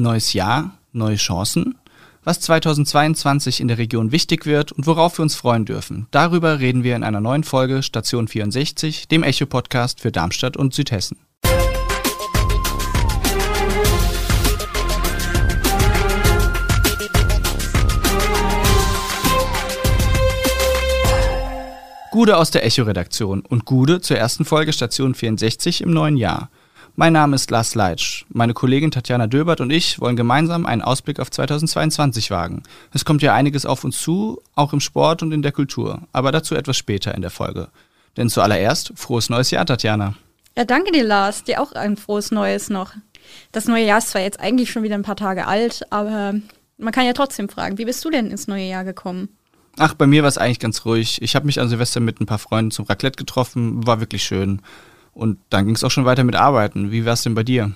Neues Jahr, neue Chancen? Was 2022 in der Region wichtig wird und worauf wir uns freuen dürfen, darüber reden wir in einer neuen Folge Station 64, dem Echo-Podcast für Darmstadt und Südhessen. Gude aus der Echo-Redaktion und Gude zur ersten Folge Station 64 im neuen Jahr. Mein Name ist Lars Leitsch. Meine Kollegin Tatjana Döbert und ich wollen gemeinsam einen Ausblick auf 2022 wagen. Es kommt ja einiges auf uns zu, auch im Sport und in der Kultur, aber dazu etwas später in der Folge. Denn zuallererst, frohes neues Jahr, Tatjana. Ja, danke dir, Lars. Dir auch ein frohes Neues noch. Das neue Jahr ist zwar jetzt eigentlich schon wieder ein paar Tage alt, aber man kann ja trotzdem fragen, wie bist du denn ins neue Jahr gekommen? Ach, bei mir war es eigentlich ganz ruhig. Ich habe mich an Silvester mit ein paar Freunden zum Raclette getroffen, war wirklich schön. Und dann ging es auch schon weiter mit Arbeiten. Wie war es denn bei dir?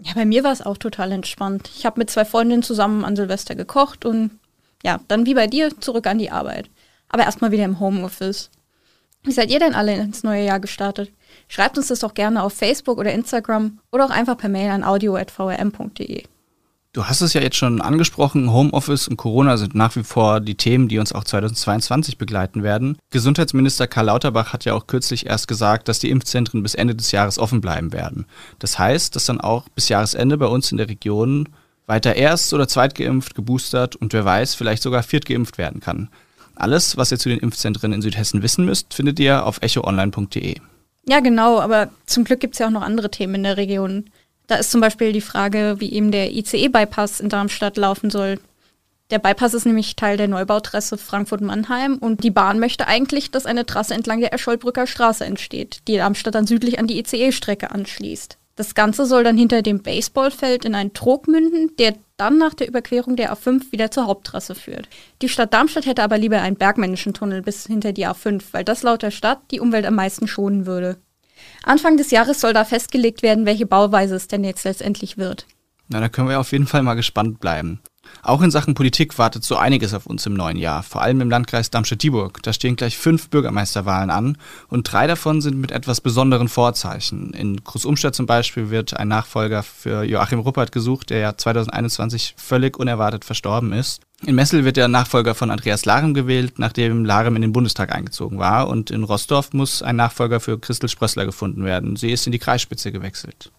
Ja, bei mir war es auch total entspannt. Ich habe mit zwei Freundinnen zusammen an Silvester gekocht und ja, dann wie bei dir zurück an die Arbeit. Aber erstmal wieder im Homeoffice. Wie seid ihr denn alle ins neue Jahr gestartet? Schreibt uns das doch gerne auf Facebook oder Instagram oder auch einfach per Mail an audio.vrm.de. Du hast es ja jetzt schon angesprochen, Homeoffice und Corona sind nach wie vor die Themen, die uns auch 2022 begleiten werden. Gesundheitsminister Karl Lauterbach hat ja auch kürzlich erst gesagt, dass die Impfzentren bis Ende des Jahres offen bleiben werden. Das heißt, dass dann auch bis Jahresende bei uns in der Region weiter erst- oder zweitgeimpft, geboostert und wer weiß, vielleicht sogar viertgeimpft werden kann. Alles, was ihr zu den Impfzentren in Südhessen wissen müsst, findet ihr auf echoonline.de. Ja, genau, aber zum Glück gibt es ja auch noch andere Themen in der Region. Da ist zum Beispiel die Frage, wie eben der ICE-Bypass in Darmstadt laufen soll. Der Bypass ist nämlich Teil der Neubautrasse Frankfurt-Mannheim und die Bahn möchte eigentlich, dass eine Trasse entlang der Escholbrücker Straße entsteht, die Darmstadt dann südlich an die ICE-Strecke anschließt. Das Ganze soll dann hinter dem Baseballfeld in einen Trog münden, der dann nach der Überquerung der A5 wieder zur Haupttrasse führt. Die Stadt Darmstadt hätte aber lieber einen bergmännischen Tunnel bis hinter die A5, weil das laut der Stadt die Umwelt am meisten schonen würde. Anfang des Jahres soll da festgelegt werden, welche Bauweise es denn jetzt letztendlich wird. Na, da können wir auf jeden Fall mal gespannt bleiben. Auch in Sachen Politik wartet so einiges auf uns im neuen Jahr, vor allem im Landkreis Darmstadt-Dieburg. Da stehen gleich fünf Bürgermeisterwahlen an und drei davon sind mit etwas besonderen Vorzeichen. In Großumstadt zum Beispiel wird ein Nachfolger für Joachim Ruppert gesucht, der ja 2021 völlig unerwartet verstorben ist. In Messel wird der Nachfolger von Andreas Larem gewählt, nachdem Larem in den Bundestag eingezogen war. Und in Rostorf muss ein Nachfolger für Christel Sprössler gefunden werden. Sie ist in die Kreisspitze gewechselt.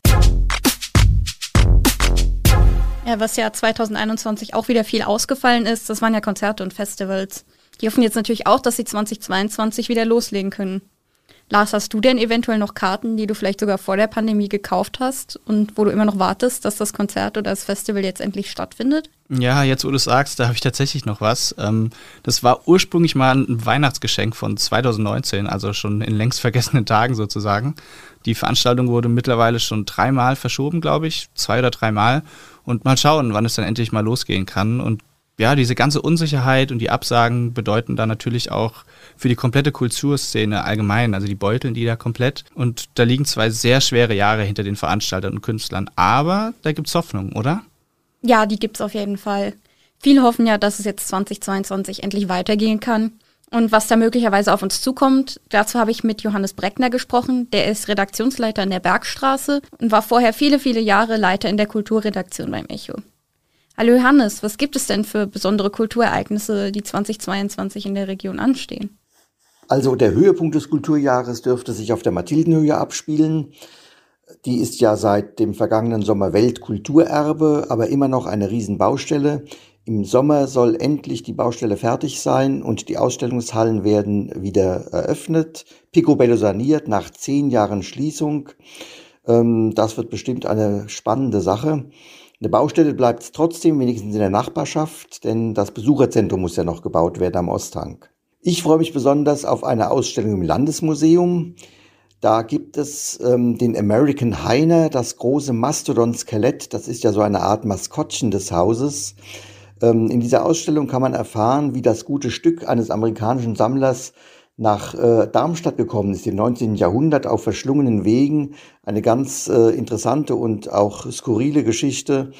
Ja, was ja 2021 auch wieder viel ausgefallen ist, das waren ja Konzerte und Festivals. Die hoffen jetzt natürlich auch, dass sie 2022 wieder loslegen können. Lars, hast du denn eventuell noch Karten, die du vielleicht sogar vor der Pandemie gekauft hast und wo du immer noch wartest, dass das Konzert oder das Festival jetzt endlich stattfindet? Ja, jetzt wo du sagst, da habe ich tatsächlich noch was. Ähm, das war ursprünglich mal ein Weihnachtsgeschenk von 2019, also schon in längst vergessenen Tagen sozusagen. Die Veranstaltung wurde mittlerweile schon dreimal verschoben, glaube ich, zwei oder dreimal. Und mal schauen, wann es dann endlich mal losgehen kann. Und ja, diese ganze Unsicherheit und die Absagen bedeuten da natürlich auch für die komplette Kulturszene allgemein, also die beuteln die da komplett. Und da liegen zwei sehr schwere Jahre hinter den Veranstaltern und Künstlern. Aber da gibt's Hoffnung, oder? Ja, die gibt's auf jeden Fall. Viele hoffen ja, dass es jetzt 2022 endlich weitergehen kann. Und was da möglicherweise auf uns zukommt, dazu habe ich mit Johannes Breckner gesprochen. Der ist Redaktionsleiter in der Bergstraße und war vorher viele, viele Jahre Leiter in der Kulturredaktion beim Echo. Hallo Johannes, was gibt es denn für besondere Kulturereignisse, die 2022 in der Region anstehen? Also der Höhepunkt des Kulturjahres dürfte sich auf der Mathildenhöhe abspielen. Die ist ja seit dem vergangenen Sommer Weltkulturerbe, aber immer noch eine Riesenbaustelle. Im Sommer soll endlich die Baustelle fertig sein und die Ausstellungshallen werden wieder eröffnet. Picobello saniert nach zehn Jahren Schließung. Ähm, das wird bestimmt eine spannende Sache. Eine Baustelle bleibt trotzdem, wenigstens in der Nachbarschaft, denn das Besucherzentrum muss ja noch gebaut werden am Osthang. Ich freue mich besonders auf eine Ausstellung im Landesmuseum. Da gibt es ähm, den American Heiner, das große Mastodon-Skelett. Das ist ja so eine Art Maskottchen des Hauses. Ähm, in dieser Ausstellung kann man erfahren, wie das gute Stück eines amerikanischen Sammlers nach äh, Darmstadt gekommen ist, im 19. Jahrhundert auf verschlungenen Wegen. Eine ganz äh, interessante und auch skurrile Geschichte.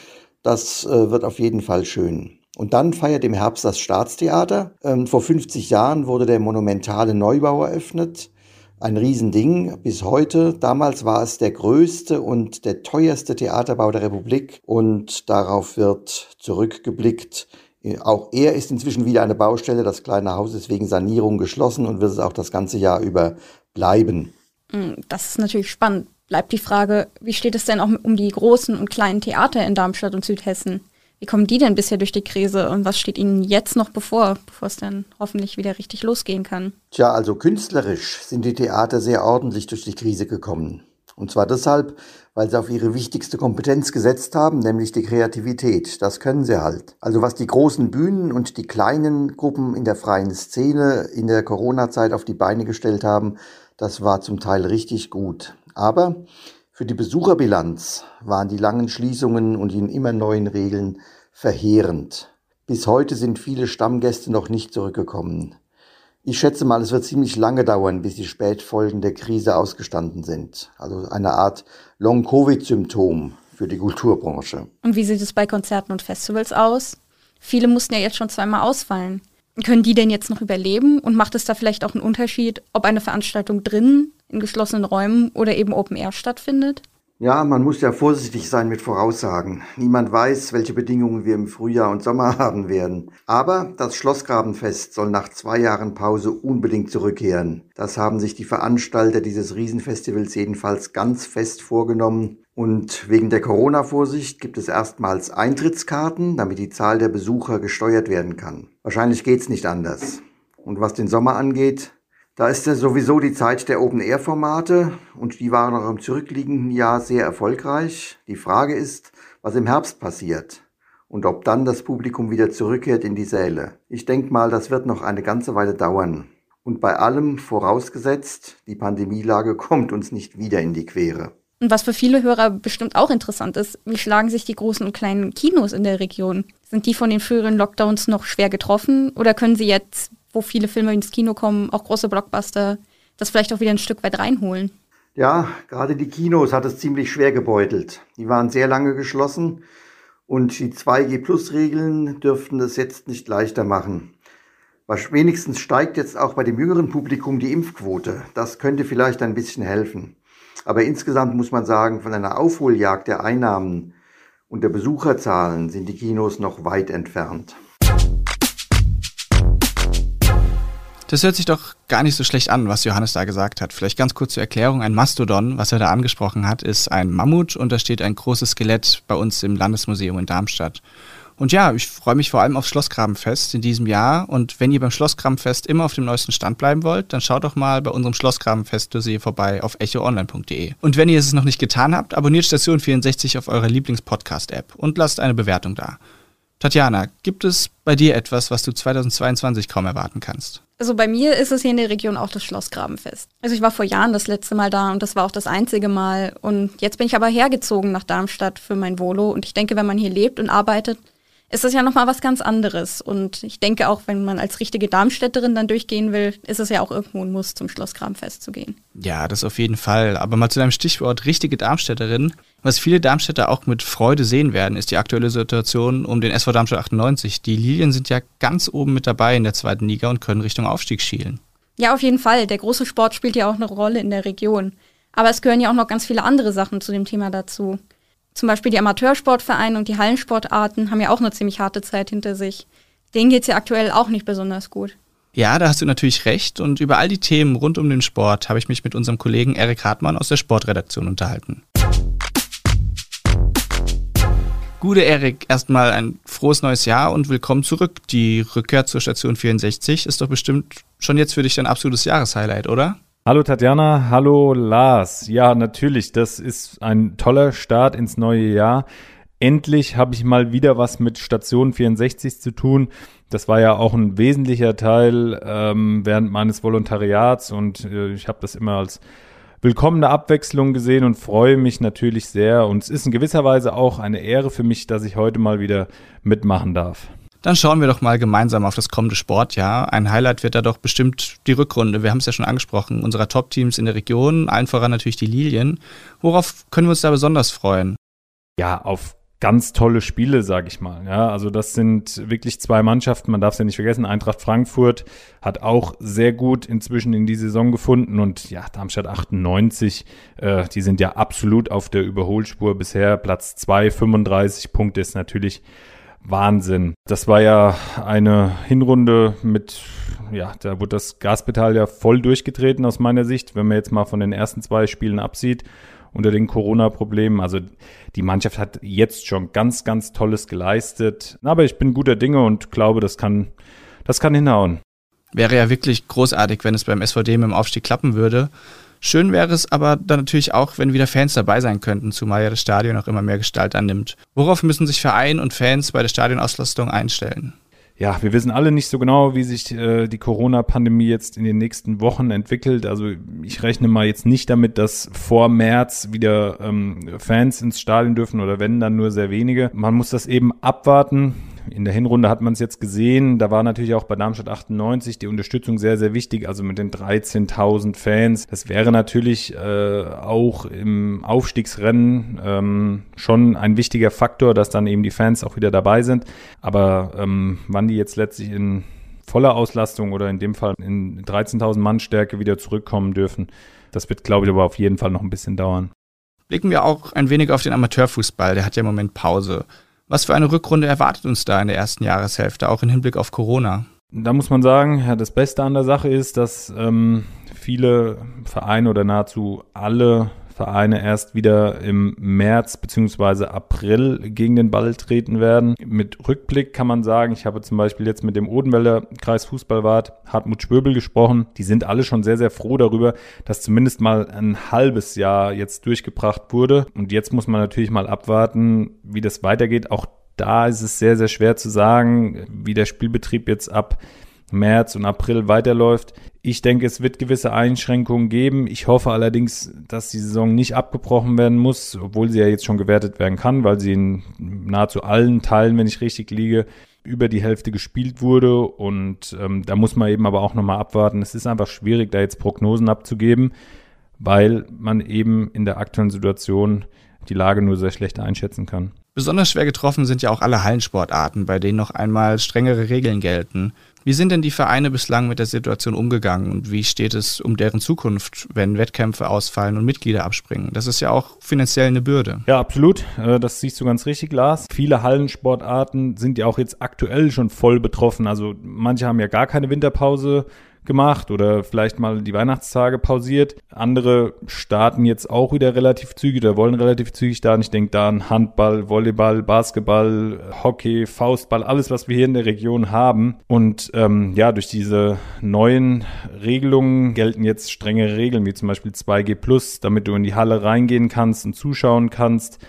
Das äh, wird auf jeden Fall schön. Und dann feiert im Herbst das Staatstheater. Ähm, vor 50 Jahren wurde der monumentale Neubau eröffnet. Ein Riesending bis heute. Damals war es der größte und der teuerste Theaterbau der Republik und darauf wird zurückgeblickt. Auch er ist inzwischen wieder eine Baustelle. Das kleine Haus ist wegen Sanierung geschlossen und wird es auch das ganze Jahr über bleiben. Hm, das ist natürlich spannend. Bleibt die Frage, wie steht es denn auch um die großen und kleinen Theater in Darmstadt und Südhessen? Wie kommen die denn bisher durch die Krise und was steht ihnen jetzt noch bevor, bevor es dann hoffentlich wieder richtig losgehen kann? Tja, also künstlerisch sind die Theater sehr ordentlich durch die Krise gekommen. Und zwar deshalb, weil sie auf ihre wichtigste Kompetenz gesetzt haben, nämlich die Kreativität. Das können sie halt. Also was die großen Bühnen und die kleinen Gruppen in der freien Szene in der Corona-Zeit auf die Beine gestellt haben, das war zum Teil richtig gut. Aber für die Besucherbilanz waren die langen Schließungen und die immer neuen Regeln verheerend. Bis heute sind viele Stammgäste noch nicht zurückgekommen. Ich schätze mal, es wird ziemlich lange dauern, bis die Spätfolgen der Krise ausgestanden sind. Also eine Art Long-Covid-Symptom für die Kulturbranche. Und wie sieht es bei Konzerten und Festivals aus? Viele mussten ja jetzt schon zweimal ausfallen. Können die denn jetzt noch überleben? Und macht es da vielleicht auch einen Unterschied, ob eine Veranstaltung drinnen in geschlossenen Räumen oder eben Open Air stattfindet? Ja, man muss ja vorsichtig sein mit Voraussagen. Niemand weiß, welche Bedingungen wir im Frühjahr und Sommer haben werden. Aber das Schlossgrabenfest soll nach zwei Jahren Pause unbedingt zurückkehren. Das haben sich die Veranstalter dieses Riesenfestivals jedenfalls ganz fest vorgenommen. Und wegen der Corona-Vorsicht gibt es erstmals Eintrittskarten, damit die Zahl der Besucher gesteuert werden kann. Wahrscheinlich geht's nicht anders. Und was den Sommer angeht, da ist ja sowieso die Zeit der Open-Air-Formate und die waren auch im zurückliegenden Jahr sehr erfolgreich. Die Frage ist, was im Herbst passiert und ob dann das Publikum wieder zurückkehrt in die Säle. Ich denke mal, das wird noch eine ganze Weile dauern. Und bei allem vorausgesetzt, die Pandemielage kommt uns nicht wieder in die Quere. Und was für viele Hörer bestimmt auch interessant ist, wie schlagen sich die großen und kleinen Kinos in der Region? Sind die von den früheren Lockdowns noch schwer getroffen oder können sie jetzt wo viele Filme ins Kino kommen, auch große Blockbuster, das vielleicht auch wieder ein Stück weit reinholen. Ja, gerade die Kinos hat es ziemlich schwer gebeutelt. Die waren sehr lange geschlossen und die 2G-Plus-Regeln dürften es jetzt nicht leichter machen. Was wenigstens steigt jetzt auch bei dem jüngeren Publikum die Impfquote. Das könnte vielleicht ein bisschen helfen. Aber insgesamt muss man sagen, von einer Aufholjagd der Einnahmen und der Besucherzahlen sind die Kinos noch weit entfernt. Das hört sich doch gar nicht so schlecht an, was Johannes da gesagt hat. Vielleicht ganz kurz zur Erklärung. Ein Mastodon, was er da angesprochen hat, ist ein Mammut und da steht ein großes Skelett bei uns im Landesmuseum in Darmstadt. Und ja, ich freue mich vor allem aufs Schlossgrabenfest in diesem Jahr. Und wenn ihr beim Schlossgrabenfest immer auf dem neuesten Stand bleiben wollt, dann schaut doch mal bei unserem Schlossgrabenfest-Dossier vorbei auf echoonline.de. Und wenn ihr es noch nicht getan habt, abonniert Station 64 auf eurer Lieblingspodcast-App und lasst eine Bewertung da. Tatjana, gibt es bei dir etwas, was du 2022 kaum erwarten kannst? Also bei mir ist es hier in der Region auch das Schlossgrabenfest. Also ich war vor Jahren das letzte Mal da und das war auch das einzige Mal. Und jetzt bin ich aber hergezogen nach Darmstadt für mein Volo. Und ich denke, wenn man hier lebt und arbeitet, ist das ja nochmal was ganz anderes. Und ich denke auch, wenn man als richtige Darmstädterin dann durchgehen will, ist es ja auch irgendwo ein Muss, zum Schlossgrabenfest zu gehen. Ja, das auf jeden Fall. Aber mal zu deinem Stichwort richtige Darmstädterin. Was viele Darmstädter auch mit Freude sehen werden, ist die aktuelle Situation um den SV Darmstadt 98. Die Lilien sind ja ganz oben mit dabei in der zweiten Liga und können Richtung Aufstieg schielen. Ja, auf jeden Fall. Der große Sport spielt ja auch eine Rolle in der Region. Aber es gehören ja auch noch ganz viele andere Sachen zu dem Thema dazu. Zum Beispiel die Amateursportvereine und die Hallensportarten haben ja auch eine ziemlich harte Zeit hinter sich. Denen geht es ja aktuell auch nicht besonders gut. Ja, da hast du natürlich recht. Und über all die Themen rund um den Sport habe ich mich mit unserem Kollegen Erik Hartmann aus der Sportredaktion unterhalten. Gute Erik, erstmal ein frohes neues Jahr und willkommen zurück. Die Rückkehr zur Station 64 ist doch bestimmt schon jetzt für dich dein absolutes Jahreshighlight, oder? Hallo Tatjana, hallo Lars. Ja, natürlich, das ist ein toller Start ins neue Jahr. Endlich habe ich mal wieder was mit Station 64 zu tun. Das war ja auch ein wesentlicher Teil ähm, während meines Volontariats und äh, ich habe das immer als willkommene Abwechslung gesehen und freue mich natürlich sehr. Und es ist in gewisser Weise auch eine Ehre für mich, dass ich heute mal wieder mitmachen darf. Dann schauen wir doch mal gemeinsam auf das kommende Sportjahr. Ein Highlight wird da doch bestimmt die Rückrunde. Wir haben es ja schon angesprochen, unserer Top-Teams in der Region, allen voran natürlich die Lilien. Worauf können wir uns da besonders freuen? Ja, auf ganz tolle Spiele, sage ich mal. Ja, also das sind wirklich zwei Mannschaften, man darf es ja nicht vergessen. Eintracht Frankfurt hat auch sehr gut inzwischen in die Saison gefunden und ja, Darmstadt 98, äh, die sind ja absolut auf der Überholspur bisher. Platz 2, 35 Punkte ist natürlich Wahnsinn. Das war ja eine Hinrunde mit, ja, da wurde das Gaspedal ja voll durchgetreten aus meiner Sicht, wenn man jetzt mal von den ersten zwei Spielen absieht unter den Corona-Problemen. Also die Mannschaft hat jetzt schon ganz, ganz Tolles geleistet. Aber ich bin guter Dinge und glaube, das kann, das kann hinhauen. Wäre ja wirklich großartig, wenn es beim SVD mit dem Aufstieg klappen würde. Schön wäre es aber dann natürlich auch, wenn wieder Fans dabei sein könnten, zumal ja das Stadion auch immer mehr Gestalt annimmt. Worauf müssen sich Verein und Fans bei der Stadionauslastung einstellen? Ja, wir wissen alle nicht so genau, wie sich äh, die Corona-Pandemie jetzt in den nächsten Wochen entwickelt. Also ich rechne mal jetzt nicht damit, dass vor März wieder ähm, Fans ins Stadion dürfen oder wenn, dann nur sehr wenige. Man muss das eben abwarten. In der Hinrunde hat man es jetzt gesehen. Da war natürlich auch bei Darmstadt 98 die Unterstützung sehr, sehr wichtig. Also mit den 13.000 Fans. Das wäre natürlich äh, auch im Aufstiegsrennen ähm, schon ein wichtiger Faktor, dass dann eben die Fans auch wieder dabei sind. Aber ähm, wann die jetzt letztlich in voller Auslastung oder in dem Fall in 13.000 Mann Stärke wieder zurückkommen dürfen, das wird, glaube ich, aber auf jeden Fall noch ein bisschen dauern. Blicken wir auch ein wenig auf den Amateurfußball. Der hat ja im Moment Pause. Was für eine Rückrunde erwartet uns da in der ersten Jahreshälfte, auch im Hinblick auf Corona? Da muss man sagen, ja, das Beste an der Sache ist, dass ähm, viele Vereine oder nahezu alle Vereine erst wieder im März beziehungsweise April gegen den Ball treten werden. Mit Rückblick kann man sagen, ich habe zum Beispiel jetzt mit dem Odenwälder Kreisfußballwart Hartmut Schwöbel gesprochen. Die sind alle schon sehr, sehr froh darüber, dass zumindest mal ein halbes Jahr jetzt durchgebracht wurde. Und jetzt muss man natürlich mal abwarten, wie das weitergeht. Auch da ist es sehr, sehr schwer zu sagen, wie der Spielbetrieb jetzt ab März und April weiterläuft. Ich denke, es wird gewisse Einschränkungen geben. Ich hoffe allerdings, dass die Saison nicht abgebrochen werden muss, obwohl sie ja jetzt schon gewertet werden kann, weil sie in nahezu allen Teilen, wenn ich richtig liege, über die Hälfte gespielt wurde. Und ähm, da muss man eben aber auch nochmal abwarten. Es ist einfach schwierig, da jetzt Prognosen abzugeben, weil man eben in der aktuellen Situation die Lage nur sehr schlecht einschätzen kann. Besonders schwer getroffen sind ja auch alle Hallensportarten, bei denen noch einmal strengere Regeln gelten. Wie sind denn die Vereine bislang mit der Situation umgegangen und wie steht es um deren Zukunft, wenn Wettkämpfe ausfallen und Mitglieder abspringen? Das ist ja auch finanziell eine Bürde. Ja, absolut. Äh, das siehst du ganz richtig, Lars. Viele Hallensportarten sind ja auch jetzt aktuell schon voll betroffen. Also manche haben ja gar keine Winterpause gemacht oder vielleicht mal die Weihnachtstage pausiert. Andere starten jetzt auch wieder relativ zügig oder wollen relativ zügig starten. Ich denke da an Handball, Volleyball, Basketball, Hockey, Faustball, alles, was wir hier in der Region haben. Und ähm, ja, durch diese neuen Regelungen gelten jetzt strengere Regeln, wie zum Beispiel 2G damit du in die Halle reingehen kannst und zuschauen kannst.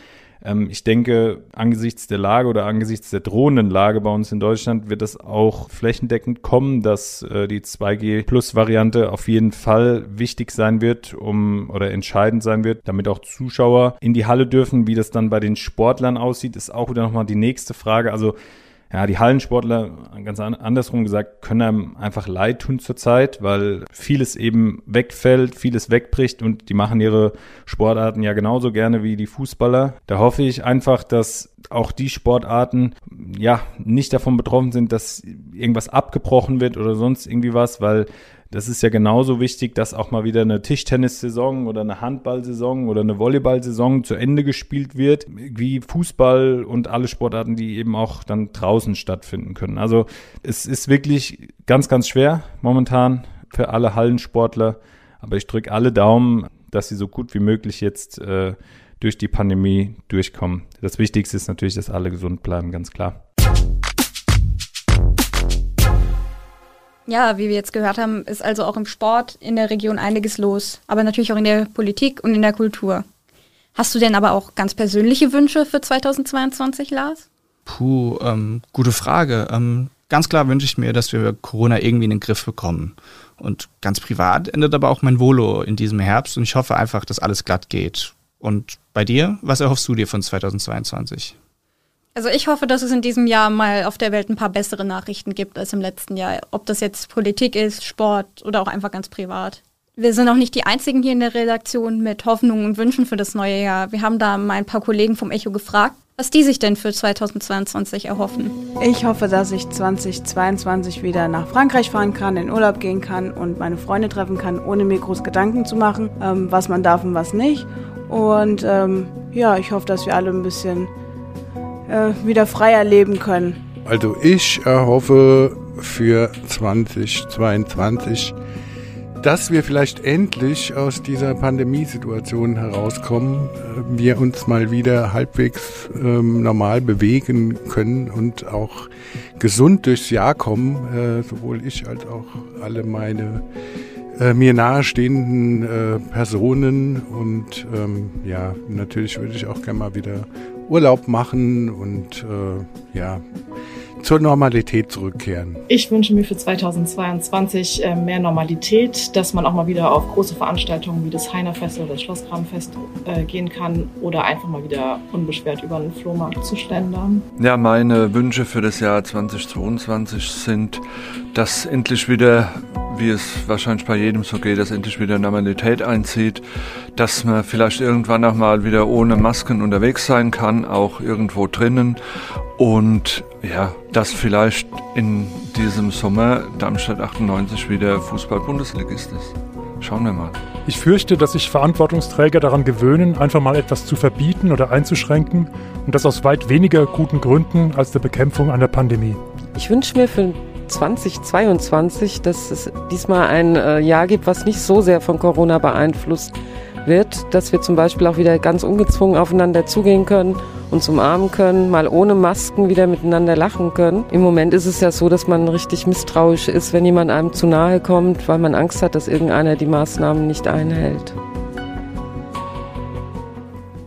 Ähm, ich denke, angesichts der Lage oder angesichts der drohenden Lage bei uns in Deutschland wird es auch flächendeckend kommen, dass äh, die 2G Plus Variante auf jeden Fall wichtig sein wird, um oder entscheidend sein wird, damit auch Zuschauer in die Halle dürfen. Wie das dann bei den Sportlern aussieht, ist auch wieder nochmal die nächste Frage. Also ja, die Hallensportler, ganz andersrum gesagt, können einem einfach leid tun zurzeit, weil vieles eben wegfällt, vieles wegbricht und die machen ihre Sportarten ja genauso gerne wie die Fußballer. Da hoffe ich einfach, dass auch die Sportarten ja nicht davon betroffen sind, dass irgendwas abgebrochen wird oder sonst irgendwie was, weil das ist ja genauso wichtig, dass auch mal wieder eine Tischtennissaison oder eine Handballsaison oder eine Volleyballsaison zu Ende gespielt wird, wie Fußball und alle Sportarten, die eben auch dann draußen stattfinden können. Also es ist wirklich ganz, ganz schwer momentan für alle Hallensportler, aber ich drücke alle Daumen, dass sie so gut wie möglich jetzt äh, durch die Pandemie durchkommen. Das Wichtigste ist natürlich, dass alle gesund bleiben, ganz klar. Ja, wie wir jetzt gehört haben, ist also auch im Sport in der Region einiges los, aber natürlich auch in der Politik und in der Kultur. Hast du denn aber auch ganz persönliche Wünsche für 2022, Lars? Puh, ähm, gute Frage. Ähm, ganz klar wünsche ich mir, dass wir Corona irgendwie in den Griff bekommen. Und ganz privat endet aber auch mein Volo in diesem Herbst und ich hoffe einfach, dass alles glatt geht. Und bei dir, was erhoffst du dir von 2022? Also ich hoffe, dass es in diesem Jahr mal auf der Welt ein paar bessere Nachrichten gibt als im letzten Jahr. Ob das jetzt Politik ist, Sport oder auch einfach ganz privat. Wir sind auch nicht die Einzigen hier in der Redaktion mit Hoffnungen und Wünschen für das neue Jahr. Wir haben da mal ein paar Kollegen vom Echo gefragt, was die sich denn für 2022 erhoffen. Ich hoffe, dass ich 2022 wieder nach Frankreich fahren kann, in Urlaub gehen kann und meine Freunde treffen kann, ohne mir groß Gedanken zu machen, ähm, was man darf und was nicht. Und ähm, ja, ich hoffe, dass wir alle ein bisschen äh, wieder freier leben können. Also ich erhoffe für 2022, dass wir vielleicht endlich aus dieser Pandemiesituation herauskommen, äh, wir uns mal wieder halbwegs ähm, normal bewegen können und auch gesund durchs Jahr kommen, äh, sowohl ich als auch alle meine äh, mir nahestehenden äh, Personen und ähm, ja, natürlich würde ich auch gerne mal wieder Urlaub machen und äh, ja, zur Normalität zurückkehren. Ich wünsche mir für 2022 äh, mehr Normalität, dass man auch mal wieder auf große Veranstaltungen wie das Heinerfest oder das Schlosskramfest äh, gehen kann oder einfach mal wieder unbeschwert über einen Flohmarkt zu schlendern. Ja, meine Wünsche für das Jahr 2022 sind, dass endlich wieder wie es wahrscheinlich bei jedem so geht, dass endlich wieder Normalität einzieht, dass man vielleicht irgendwann auch mal wieder ohne Masken unterwegs sein kann, auch irgendwo drinnen und ja, dass vielleicht in diesem Sommer Darmstadt 98 wieder Fußball-Bundesligist ist. Schauen wir mal. Ich fürchte, dass sich Verantwortungsträger daran gewöhnen, einfach mal etwas zu verbieten oder einzuschränken und das aus weit weniger guten Gründen als der Bekämpfung einer Pandemie. Ich wünsche mir für 2022, dass es diesmal ein äh, Jahr gibt, was nicht so sehr von Corona beeinflusst wird, dass wir zum Beispiel auch wieder ganz ungezwungen aufeinander zugehen können, uns umarmen können, mal ohne Masken wieder miteinander lachen können. Im Moment ist es ja so, dass man richtig misstrauisch ist, wenn jemand einem zu nahe kommt, weil man Angst hat, dass irgendeiner die Maßnahmen nicht einhält.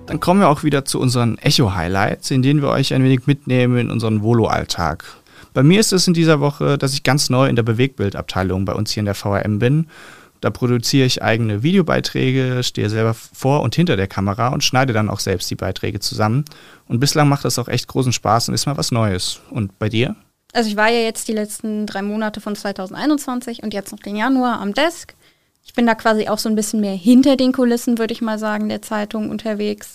Dann kommen wir auch wieder zu unseren Echo-Highlights, in denen wir euch ein wenig mitnehmen in unseren Volo-Alltag. Bei mir ist es in dieser Woche, dass ich ganz neu in der Bewegbildabteilung bei uns hier in der VRM bin. Da produziere ich eigene Videobeiträge, stehe selber vor und hinter der Kamera und schneide dann auch selbst die Beiträge zusammen. Und bislang macht das auch echt großen Spaß und ist mal was Neues. Und bei dir? Also ich war ja jetzt die letzten drei Monate von 2021 und jetzt noch den Januar am Desk. Ich bin da quasi auch so ein bisschen mehr hinter den Kulissen, würde ich mal sagen, der Zeitung unterwegs.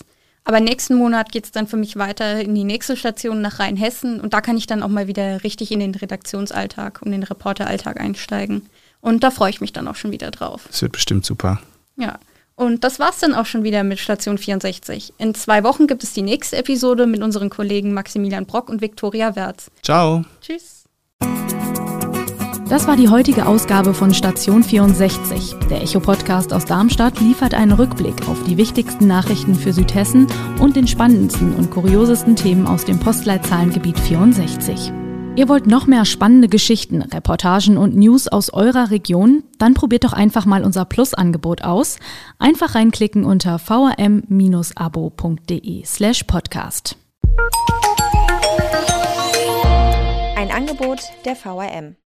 Aber nächsten Monat geht es dann für mich weiter in die nächste Station nach Rheinhessen und da kann ich dann auch mal wieder richtig in den Redaktionsalltag und den Reporteralltag einsteigen. Und da freue ich mich dann auch schon wieder drauf. Das wird bestimmt super. Ja. Und das war's dann auch schon wieder mit Station 64. In zwei Wochen gibt es die nächste Episode mit unseren Kollegen Maximilian Brock und Viktoria Wertz. Ciao. Tschüss. Das war die heutige Ausgabe von Station 64. Der Echo-Podcast aus Darmstadt liefert einen Rückblick auf die wichtigsten Nachrichten für Südhessen und den spannendsten und kuriosesten Themen aus dem Postleitzahlengebiet 64. Ihr wollt noch mehr spannende Geschichten, Reportagen und News aus eurer Region? Dann probiert doch einfach mal unser Plus-Angebot aus. Einfach reinklicken unter vrm-abo.de slash podcast. Ein Angebot der VRM.